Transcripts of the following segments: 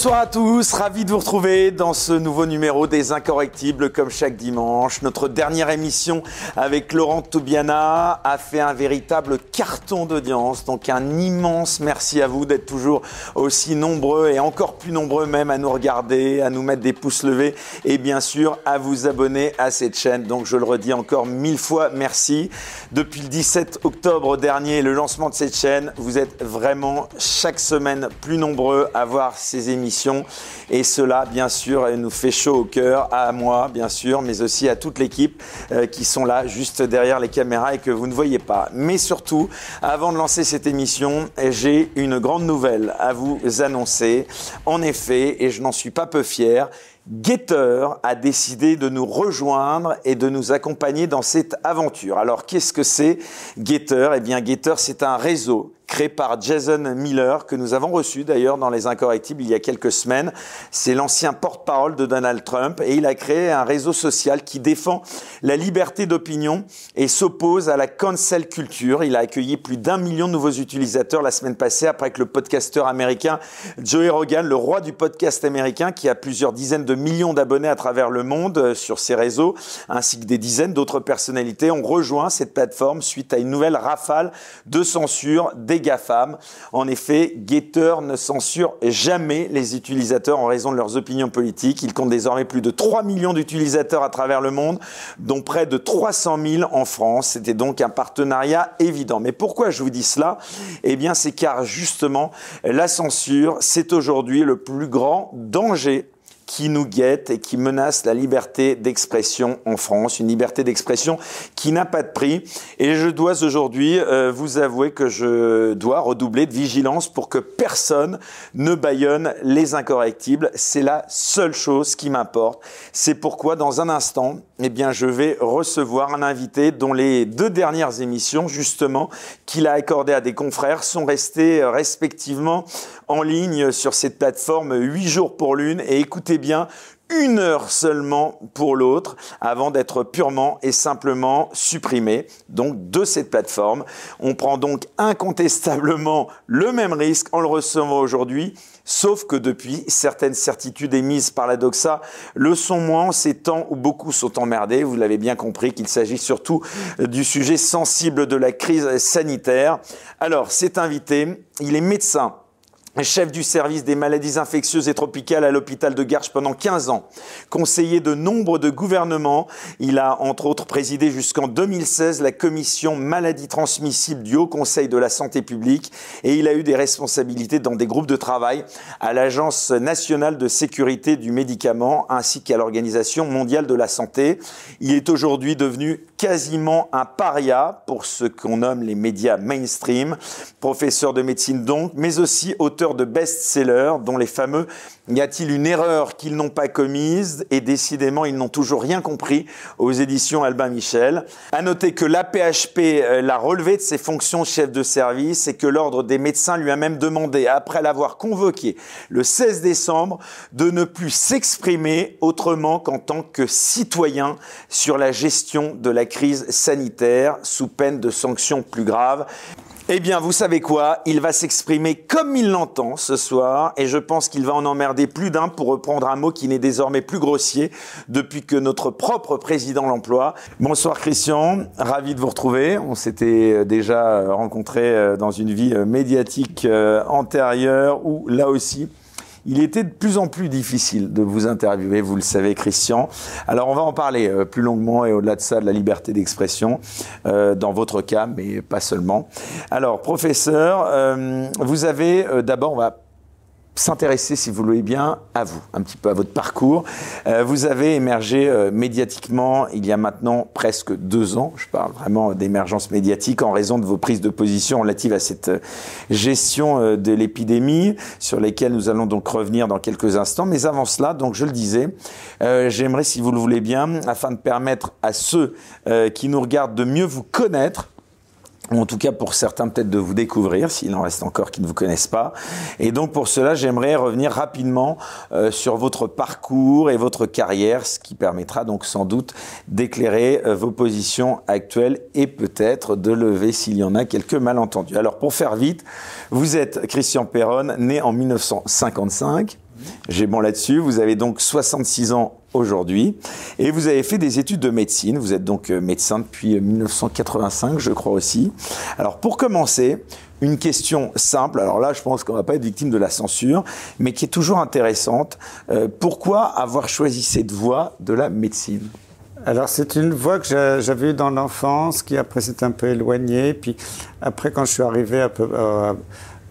Bonsoir à tous, ravi de vous retrouver dans ce nouveau numéro des Incorrectibles comme chaque dimanche. Notre dernière émission avec Laurent Toubiana a fait un véritable carton d'audience, donc un immense merci à vous d'être toujours aussi nombreux et encore plus nombreux même à nous regarder, à nous mettre des pouces levés et bien sûr à vous abonner à cette chaîne. Donc je le redis encore mille fois merci. Depuis le 17 octobre dernier, le lancement de cette chaîne, vous êtes vraiment chaque semaine plus nombreux à voir ces émissions. Et cela, bien sûr, nous fait chaud au cœur, à moi, bien sûr, mais aussi à toute l'équipe euh, qui sont là, juste derrière les caméras et que vous ne voyez pas. Mais surtout, avant de lancer cette émission, j'ai une grande nouvelle à vous annoncer. En effet, et je n'en suis pas peu fier, Getter a décidé de nous rejoindre et de nous accompagner dans cette aventure. Alors, qu'est-ce que c'est Getter? Eh bien, Getter, c'est un réseau créé par Jason Miller, que nous avons reçu d'ailleurs dans Les Incorrectibles il y a quelques semaines. C'est l'ancien porte-parole de Donald Trump et il a créé un réseau social qui défend la liberté d'opinion et s'oppose à la cancel culture. Il a accueilli plus d'un million de nouveaux utilisateurs la semaine passée après que le podcasteur américain Joey Rogan, le roi du podcast américain, qui a plusieurs dizaines de millions d'abonnés à travers le monde euh, sur ses réseaux, ainsi que des dizaines d'autres personnalités, ont rejoint cette plateforme suite à une nouvelle rafale de censure des GAFAM. En effet, Getter ne censure jamais les utilisateurs en raison de leurs opinions politiques. Il compte désormais plus de 3 millions d'utilisateurs à travers le monde, dont près de 300 000 en France. C'était donc un partenariat évident. Mais pourquoi je vous dis cela? Eh bien, c'est car justement, la censure, c'est aujourd'hui le plus grand danger qui nous guette et qui menace la liberté d'expression en France, une liberté d'expression qui n'a pas de prix. Et je dois aujourd'hui euh, vous avouer que je dois redoubler de vigilance pour que personne ne baillonne les incorrectibles. C'est la seule chose qui m'importe. C'est pourquoi dans un instant, eh bien, je vais recevoir un invité dont les deux dernières émissions, justement, qu'il a accordées à des confrères, sont restées euh, respectivement en ligne sur cette plateforme huit jours pour l'une. Et écoutez bien, une heure seulement pour l'autre avant d'être purement et simplement supprimé donc de cette plateforme. On prend donc incontestablement le même risque en le recevant aujourd'hui, sauf que depuis, certaines certitudes émises par la doxa le sont moins ces temps où beaucoup sont emmerdés. Vous l'avez bien compris qu'il s'agit surtout du sujet sensible de la crise sanitaire. Alors, cet invité, il est médecin chef du service des maladies infectieuses et tropicales à l'hôpital de Garches pendant 15 ans, conseiller de nombre de gouvernements. Il a entre autres présidé jusqu'en 2016 la commission maladies transmissibles du Haut Conseil de la santé publique et il a eu des responsabilités dans des groupes de travail à l'Agence nationale de sécurité du médicament ainsi qu'à l'Organisation mondiale de la santé. Il est aujourd'hui devenu quasiment un paria pour ce qu'on nomme les médias mainstream, professeur de médecine donc, mais aussi auteur de best-sellers, dont les fameux Y a-t-il une erreur qu'ils n'ont pas commise? Et décidément, ils n'ont toujours rien compris aux éditions Albin Michel. À noter que l'APHP euh, l'a relevé de ses fonctions chef de service et que l'Ordre des médecins lui a même demandé, après l'avoir convoqué le 16 décembre, de ne plus s'exprimer autrement qu'en tant que citoyen sur la gestion de la crise sanitaire sous peine de sanctions plus graves. Eh bien, vous savez quoi? Il va s'exprimer comme il l'entend ce soir, et je pense qu'il va en emmerder plus d'un pour reprendre un mot qui n'est désormais plus grossier depuis que notre propre président l'emploie. Bonsoir Christian, ravi de vous retrouver. On s'était euh, déjà rencontré euh, dans une vie euh, médiatique antérieure où là aussi il était de plus en plus difficile de vous interviewer, vous le savez, Christian. Alors, on va en parler euh, plus longuement et au-delà de ça, de la liberté d'expression, euh, dans votre cas, mais pas seulement. Alors, professeur, euh, vous avez d'abord, on va s'intéresser, si vous le voulez bien, à vous, un petit peu à votre parcours. Euh, vous avez émergé euh, médiatiquement il y a maintenant presque deux ans. Je parle vraiment d'émergence médiatique en raison de vos prises de position relatives à cette euh, gestion de l'épidémie, sur lesquelles nous allons donc revenir dans quelques instants. Mais avant cela, donc je le disais, j'aimerais, si vous le voulez bien, afin de permettre à ceux qui nous regardent de mieux vous connaître, en tout cas pour certains peut-être de vous découvrir, s'il en reste encore qui ne vous connaissent pas. Et donc pour cela, j'aimerais revenir rapidement euh, sur votre parcours et votre carrière, ce qui permettra donc sans doute d'éclairer euh, vos positions actuelles et peut-être de lever s'il y en a quelques malentendus. Alors pour faire vite, vous êtes Christian Perron, né en 1955 J'ai bon là-dessus. Vous avez donc 66 ans aujourd'hui et vous avez fait des études de médecine. Vous êtes donc euh, médecin depuis 1985, je crois aussi. Alors pour commencer, une question simple. Alors là, je pense qu'on va pas être victime de la censure, mais qui est toujours intéressante. Euh, pourquoi avoir choisi cette voie de la médecine? Alors c'est une voie que j'avais eue dans l'enfance, qui après s'est un peu éloignée. Puis après, quand je suis arrivé à peu, euh,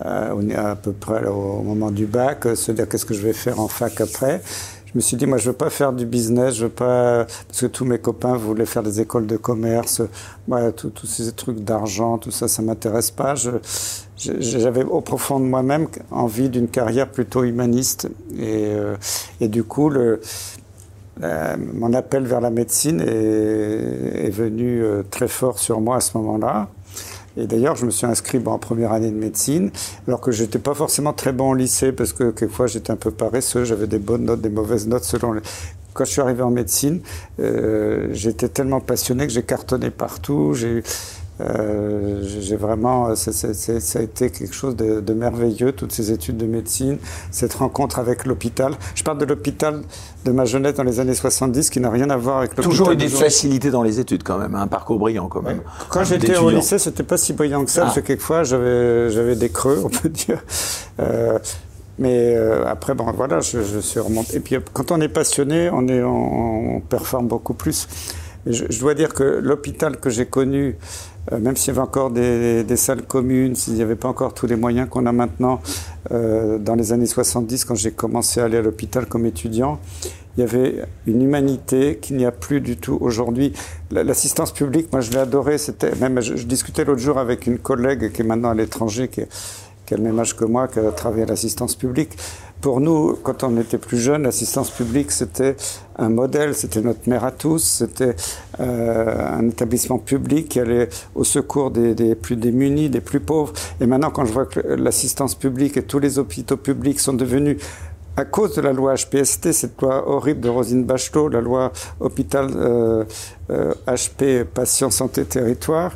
à peu près au moment du bac, se dire qu'est-ce que je vais faire en fac après, je me suis dit, moi, je veux pas faire du business, je veux pas, parce que tous mes copains voulaient faire des écoles de commerce, moi, tous ces trucs d'argent, tout ça, ça m'intéresse pas. J'avais au profond de moi-même envie d'une carrière plutôt humaniste, et, euh, et du coup, le, mon appel vers la médecine est, est venu euh, très fort sur moi à ce moment-là. Et d'ailleurs, je me suis inscrit en première année de médecine, alors que j'étais pas forcément très bon au lycée, parce que quelquefois j'étais un peu paresseux, j'avais des bonnes notes, des mauvaises notes selon les... Quand je suis arrivé en médecine, euh, j'étais tellement passionné que j'ai cartonné partout. Euh, j'ai vraiment, ça, ça, ça, a été quelque chose de, de, merveilleux, toutes ces études de médecine, cette rencontre avec l'hôpital. Je parle de l'hôpital de ma jeunesse dans les années 70 qui n'a rien à voir avec l'hôpital. Toujours eu des facilités dans les études quand même, un parcours brillant quand même. Quand j'étais au lycée, c'était pas si brillant que ça, ah. parce que quelquefois j'avais, des creux, on peut dire. Euh, mais euh, après, bon, voilà, je, je, suis remonté. Et puis, quand on est passionné, on, est, on, on performe beaucoup plus. Je, je dois dire que l'hôpital que j'ai connu, euh, même s'il y avait encore des, salles communes, s'il n'y avait pas encore tous les moyens qu'on a maintenant, euh, dans les années 70, quand j'ai commencé à aller à l'hôpital comme étudiant, il y avait une humanité qu'il n'y a plus du tout aujourd'hui. L'assistance publique, moi je l'ai adoré. C'était même, je, discutais l'autre jour avec une collègue qui est maintenant à l'étranger, qui a le même âge que moi, qui a travaillé à l'assistance publique. Pour nous, quand on était plus jeune, l'assistance publique, c'était un modèle, c'était notre mère à tous, c'était euh, un établissement public qui allait au secours des, des, plus démunis, des plus pauvres. Et maintenant, quand je vois que l'assistance publique et tous les hôpitaux publics sont devenus à cause de la loi HPST, cette loi horrible de Rosine Bachelot, la loi hôpital euh, euh, HP patient santé territoire,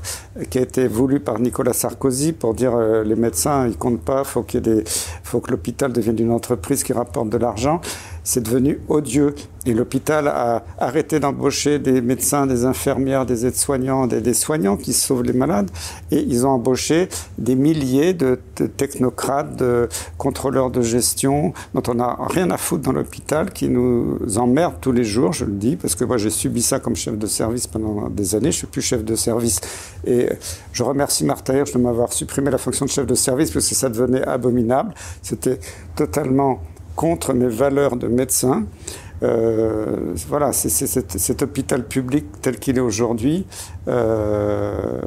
qui a été voulue par Nicolas Sarkozy pour dire euh, les médecins ils comptent pas, faut qu'il faut que l'hôpital devienne une entreprise qui rapporte de l'argent c'est devenu odieux. Et l'hôpital a arrêté d'embaucher des médecins, des infirmières, des aides-soignants, des, des, soignants qui sauvent les malades. Et ils ont embauché des milliers de, technocrates, de contrôleurs de gestion, dont on n'a rien à foutre dans l'hôpital, qui nous emmerdent tous les jours, je le dis, parce que moi j'ai subi ça comme chef de service pendant des années. Je suis plus chef de service. Et je remercie Martha Hirsch de m'avoir supprimé la fonction de chef de service, parce que ça devenait abominable. C'était totalement contre mes valeurs de médecin. Euh, voilà, cet hôpital public tel qu'il est aujourd'hui euh,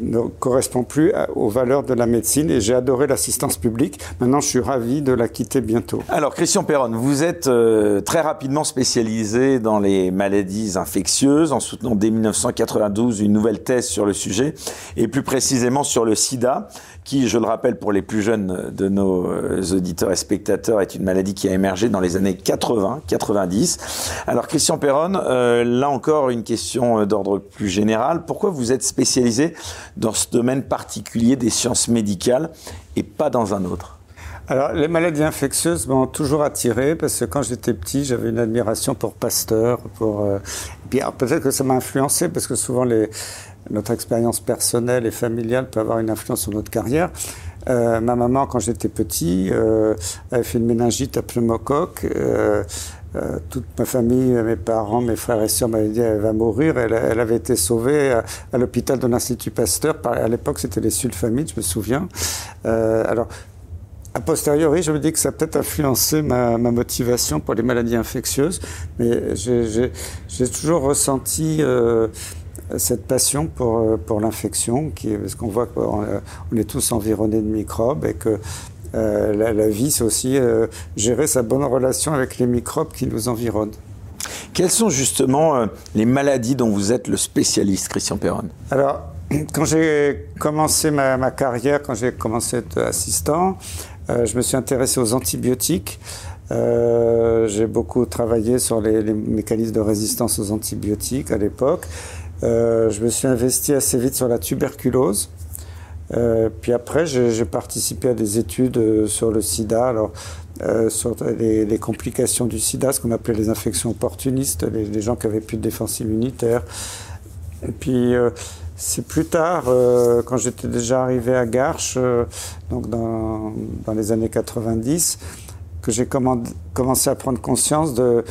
ne correspond plus aux valeurs de la médecine et j'ai adoré l'assistance publique. Maintenant, je suis ravi de la quitter bientôt. Alors, Christian Perron, vous êtes euh, très rapidement spécialisé dans les maladies infectieuses en soutenant dès 1992 une nouvelle thèse sur le sujet et plus précisément sur le sida qui, je le rappelle pour les plus jeunes de nos auditeurs et spectateurs, est une maladie qui a émergé dans les années 80-90. Alors Christian Perron, euh, là encore une question euh, d'ordre plus général. Pourquoi vous êtes spécialisé dans ce domaine particulier des sciences médicales et pas dans un autre? Alors, les maladies infectieuses m'ont toujours attiré parce que quand j'étais petit, j'avais une admiration pour Pasteur. Pour, euh... peut-être que ça m'a influencé parce que souvent notre expérience personnelle et familiale peut avoir une influence sur notre carrière. Euh, ma maman, quand j'étais petit, euh, avait fait une méningite à pneumocoque. Euh, toute ma famille, mes parents, mes frères et sœurs m'avaient dit elle va mourir. Elle, avait été sauvée à, l'hôpital de l'Institut Pasteur. À l'époque, c'était les sulfamides, je me souviens. Alors, a posteriori, je me dis que ça a peut-être influencé ma, ma, motivation pour les maladies infectieuses, mais j'ai toujours ressenti cette passion pour, euh, pour l'infection, parce qu'on voit qu'on on est tous environnés de microbes et que euh, la, la, vie, c'est aussi euh, gérer sa bonne relation avec les microbes qui nous environnent. Quelles sont justement euh, les maladies dont vous êtes le spécialiste, Christian Perron? Alors, quand j'ai commencé ma, ma, carrière, quand j'ai commencé à être assistant, euh, je me suis intéressé aux antibiotiques. Euh, j'ai beaucoup travaillé sur les, les, mécanismes de résistance aux antibiotiques à l'époque. Euh, je me suis investi assez vite sur la tuberculose. Euh, puis après, j'ai participé à des études euh, sur le sida. Alors, sur les, complications du sida, ce qu'on appelait les infections opportunistes, les, gens qui avaient plus de défense immunitaire. Et puis, c'est plus tard, quand j'étais déjà arrivé à Garches, donc dans, les années 90, que j'ai commencé à prendre conscience de,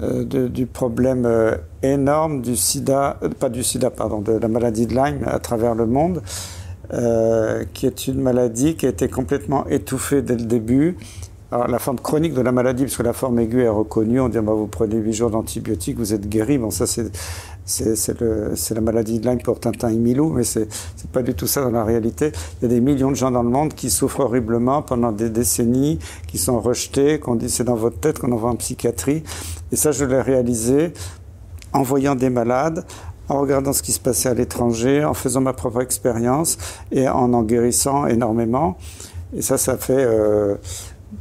du problème énorme du sida, pas du sida, pardon, de la maladie de Lyme à travers le monde. qui est une maladie qui a été complètement étouffée dès le début alors, la forme chronique de la maladie, puisque la forme aiguë est reconnue, on dit bah, vous prenez 8 jours d'antibiotiques, vous êtes guéri. Bon, ça, c'est, c'est, la maladie de Lyme pour Tintin et Milou, mais c'est, pas du tout ça dans la réalité. Il y a des millions de gens dans le monde qui souffrent horriblement pendant des décennies, qui sont rejetés, qu'on dit c'est dans votre tête, qu'on envoie en psychiatrie. Et ça, je l'ai réalisé en voyant des malades, en regardant ce qui se passait à l'étranger, en faisant ma propre expérience et en en guérissant énormément. Et ça, ça fait. Euh,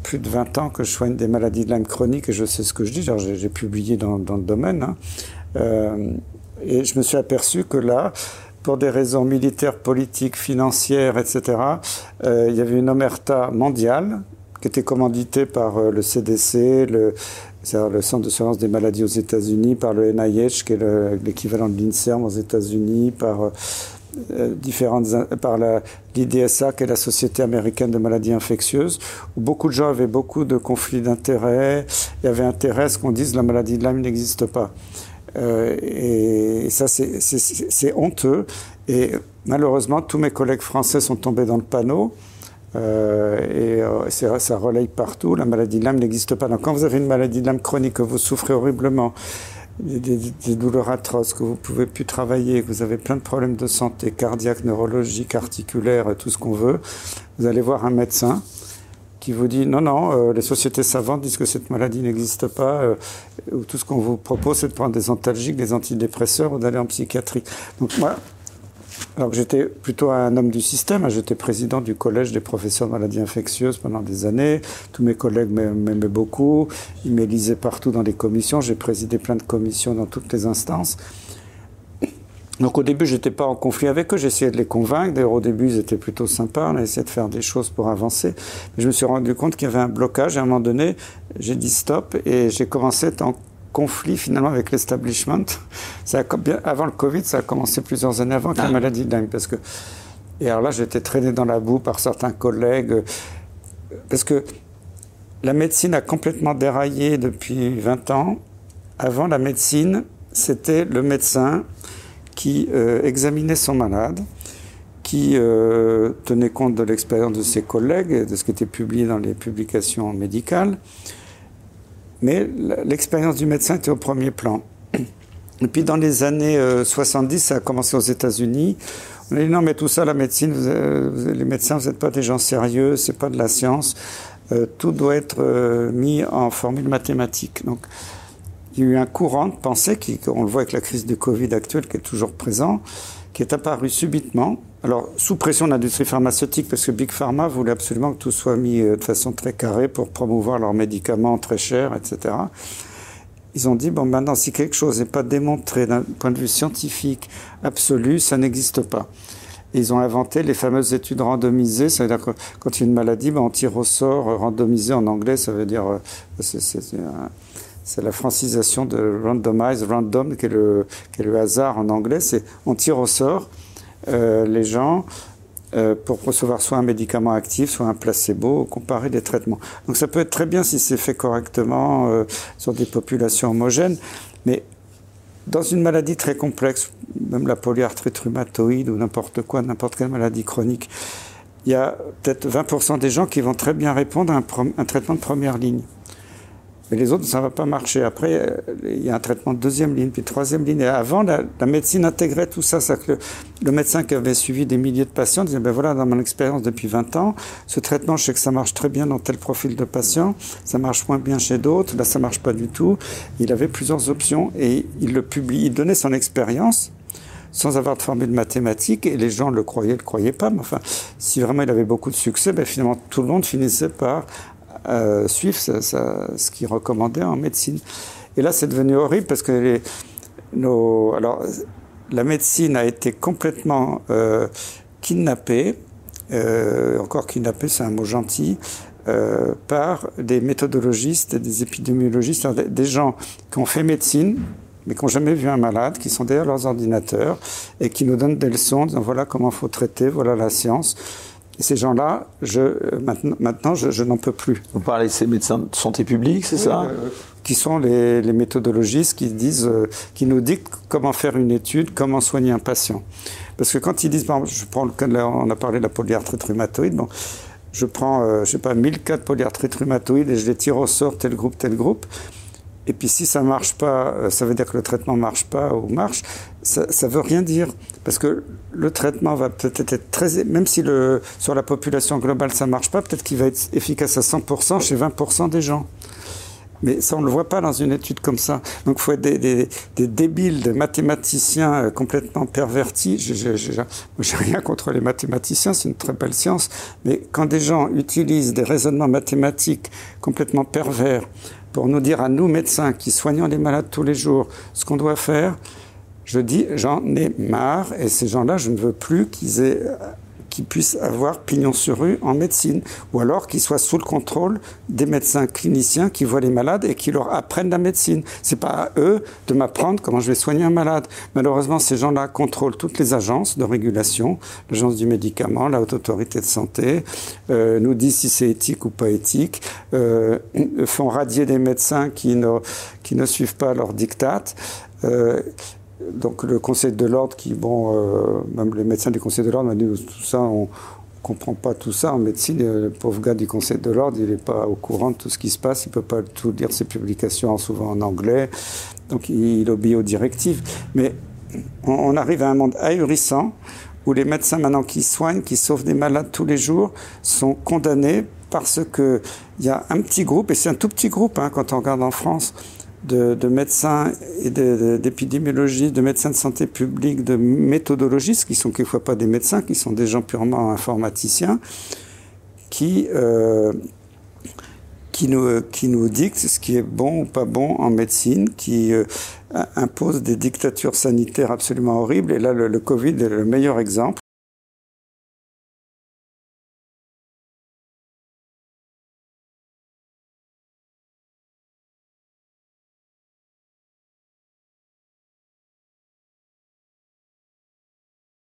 plus de 20 ans que je soigne des maladies de Lyme chronique et je sais ce que je dis. J'ai publié dans, dans, le domaine. Hein. Euh, et je me suis aperçu que là, pour des raisons militaires, politiques, financières, etc., euh, il y avait une omerta mondiale qui était commanditée par euh, le CDC, le, Centre de surveillance des maladies aux États-Unis, par le NIH, qui est l'équivalent de l'INSERM aux États-Unis, par différentes, par l'IDSA, qui est la Société américaine de maladies infectieuses, où beaucoup de gens avaient beaucoup de conflits d'intérêts, y avait intérêt à ce qu'on dise la maladie de Lyme n'existe pas. Euh, et, ça, c'est honteux. Et malheureusement, tous mes collègues français sont tombés dans le panneau. Euh, et ça relaye partout. La maladie de Lyme n'existe pas. Donc, quand vous avez une maladie de Lyme chronique, que vous souffrez horriblement, des, des, douleurs atroces, que vous ne pouvez plus travailler, que vous avez plein de problèmes de santé cardiaque, neurologique, articulaire, tout ce qu'on veut, vous allez voir un médecin qui vous dit non, non, euh, les sociétés savantes disent que cette maladie n'existe pas, euh, ou tout ce qu'on vous propose, c'est de prendre des antalgiques, des antidépresseurs ou d'aller en psychiatrie. Donc moi, alors j'étais plutôt un homme du système, hein. j'étais président du collège des professeurs de maladies infectieuses pendant des années. Tous mes collègues m'aimaient beaucoup, ils m'élisaient partout dans les commissions. J'ai présidé plein de commissions dans toutes les instances. Donc au début, j'étais pas en conflit avec eux, j'essayais de les convaincre. D'ailleurs, au début, ils étaient plutôt sympas, on a essayé de faire des choses pour avancer. Mais je me suis rendu compte qu'il y avait un blocage. À un moment donné, j'ai dit stop et j'ai commencé à être en conflit finalement avec l'establishment. Avant le Covid, ça a commencé plusieurs années avant la ah. maladie dingue. Parce que, et alors là, j'étais traîné dans la boue par certains collègues. Parce que la médecine a complètement déraillé depuis 20 ans. Avant, la médecine, c'était le médecin qui euh, examinait son malade, qui euh, tenait compte de l'expérience de ses collègues et de ce qui était publié dans les publications médicales, mais l'expérience du médecin était au premier plan. Et puis dans les années 70, euh, ça a commencé aux États-Unis. On a dit non, mais tout ça, la médecine, les médecins, vous n'êtes pas des gens sérieux, c'est pas de la science. Tout doit être mis en formule mathématique. Donc, il y a eu un courant de pensée, qui, on le voit avec la crise du Covid actuelle, qui est toujours présent, qui est apparu subitement. Alors, sous pression de l'industrie pharmaceutique, parce que Big Pharma voulait absolument que tout soit mis euh, de façon très carrée pour promouvoir leurs médicaments très chers, etc. Ils ont dit, bon, maintenant, si quelque chose n'est pas démontré d'un point de vue scientifique absolu, ça n'existe pas. ils ont inventé les fameuses études randomisées. Ça veut dire que quand il y a une maladie, ben, on tire au sort. Randomisé en anglais, ça veut dire. Euh, c'est la francisation de randomize, random, qui est, le, qui est le hasard en anglais. C'est on tire au sort euh, les gens euh, pour recevoir soit un médicament actif, soit un placebo, comparer des traitements. Donc ça peut être très bien si c'est fait correctement euh, sur des populations homogènes, mais dans une maladie très complexe, même la polyarthrite rhumatoïde ou n'importe quoi, n'importe quelle maladie chronique, il y a peut-être 20% des gens qui vont très bien répondre à un traitement de première ligne. Mais les autres, ça ne va pas marcher. Après, euh, il y a un traitement de deuxième ligne, puis de troisième ligne. Et avant, la, médecine intégrait tout ça. que le, médecin qui avait suivi des milliers de patients disait, ben voilà, dans mon expérience depuis 20 ans, ce traitement, je sais que ça marche très bien dans tel profil de patient, ça marche moins bien chez d'autres, là, ça marche pas du tout. Il avait plusieurs options et il le publie, il donnait son expérience sans avoir de formule mathématique, et les gens le croyaient, le croyaient pas. Mais enfin, si vraiment il avait beaucoup de succès, ben finalement tout le monde finissait par suivre ce qu'il recommandait en médecine. Et là, c'est devenu horrible parce que la médecine a été complètement euh, kidnappée. Euh, encore kidnappée, c'est un mot gentil, euh, par des méthodologistes, des épidémiologistes, des gens qui ont fait médecine, mais qui n'ont jamais vu un malade, qui sont derrière leurs ordinateurs et qui nous donnent des leçons en disant voilà comment faut traiter, voilà la science. Et ces gens-là, je, maintenant, maintenant je, n'en peux plus. Vous parlez de ces médecins de santé publique, c'est ça euh, Qui sont les, méthodologistes qui disent, euh, qui nous dictent comment faire une étude, comment soigner un patient. Parce que quand ils disent, je prends le cas, on a parlé de la polyarthrite rhumatoïde, bon, je prends, euh, je sais pas, 1000 cas de polyarthrite rhumatoïde et je les tire au sort, tel groupe, tel groupe. Et puis si ça marche pas, euh, ça veut dire que le traitement marche pas ou marche. Ça, ça veut rien dire parce que le traitement va peut-être être très, même si le, sur la population globale ça marche pas, peut-être qu'il va être efficace à 100% chez 20% des gens. Mais ça, on ne le voit pas dans une étude comme ça. Donc, il faut être des, des, des, débiles, des mathématiciens euh, complètement pervertis. Je n'ai rien contre les mathématiciens, c'est une très belle science. Mais quand des gens utilisent des raisonnements mathématiques complètement pervers pour nous dire à nous, médecins, qui soignons les malades tous les jours, ce qu'on doit faire, je dis, j'en ai marre. Et ces gens-là, je ne veux plus qu'ils aient qui puissent avoir pignon sur rue en médecine, ou alors qu'ils soient sous le contrôle des médecins cliniciens qui voient les malades et qui leur apprennent la médecine. C'est pas à eux de m'apprendre comment je vais soigner un malade. Malheureusement, ces gens-là contrôlent toutes les agences de régulation, l'agence du médicament, la haute autorité de santé, euh, nous disent si c'est éthique ou pas éthique, euh, font radier des médecins qui ne, qui ne suivent pas leurs dictates. Euh, donc le Conseil de l'ordre, qui, bon, euh, même les médecins du Conseil de l'ordre m'ont dit tout ça, on ne comprend pas tout ça en médecine. Le pauvre gars du Conseil de l'ordre, il n'est pas au courant de tout ce qui se passe, il ne peut pas tout lire ses publications, souvent en anglais, donc il, obéit aux directives. Mais on, arrive à un monde ahurissant où les médecins maintenant qui soignent, qui sauvent des malades tous les jours, sont condamnés parce qu'il y a un petit groupe, et c'est un tout petit groupe hein, quand on regarde en France, de, médecins et d'épidémiologistes, de, médecins de santé publique, de méthodologistes, qui sont quelquefois pas des médecins, qui sont des gens purement informaticiens, qui, euh, qui, nous, qui nous dictent ce qui est bon ou pas bon en médecine, qui euh, imposent des dictatures sanitaires absolument horribles. Et là, le, Covid est le meilleur exemple.